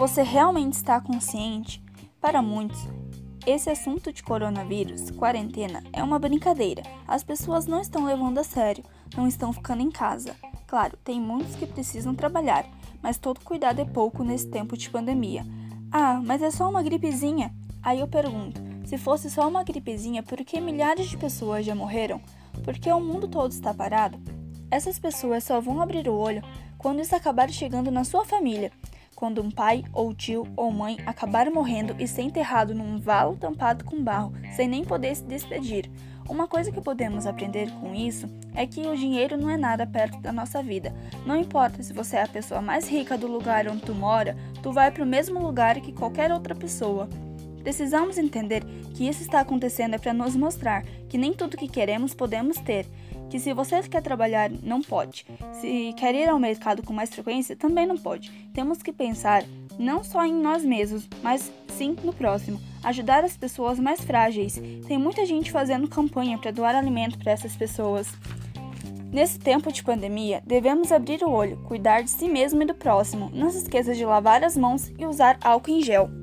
Você realmente está consciente? Para muitos, esse assunto de coronavírus, quarentena, é uma brincadeira. As pessoas não estão levando a sério, não estão ficando em casa. Claro, tem muitos que precisam trabalhar, mas todo cuidado é pouco nesse tempo de pandemia. Ah, mas é só uma gripezinha? Aí eu pergunto: se fosse só uma gripezinha, por que milhares de pessoas já morreram? Por que o mundo todo está parado? Essas pessoas só vão abrir o olho quando isso acabar chegando na sua família quando um pai ou tio ou mãe acabar morrendo e ser enterrado num valo tampado com barro, sem nem poder se despedir. Uma coisa que podemos aprender com isso é que o dinheiro não é nada perto da nossa vida. Não importa se você é a pessoa mais rica do lugar onde tu mora, tu vai para o mesmo lugar que qualquer outra pessoa. Precisamos entender que isso está acontecendo é para nos mostrar que nem tudo que queremos podemos ter, que se você quer trabalhar, não pode. Se quer ir ao mercado com mais frequência, também não pode. Temos que pensar não só em nós mesmos, mas sim no próximo. Ajudar as pessoas mais frágeis. Tem muita gente fazendo campanha para doar alimento para essas pessoas. Nesse tempo de pandemia, devemos abrir o olho, cuidar de si mesmo e do próximo. Não se esqueça de lavar as mãos e usar álcool em gel.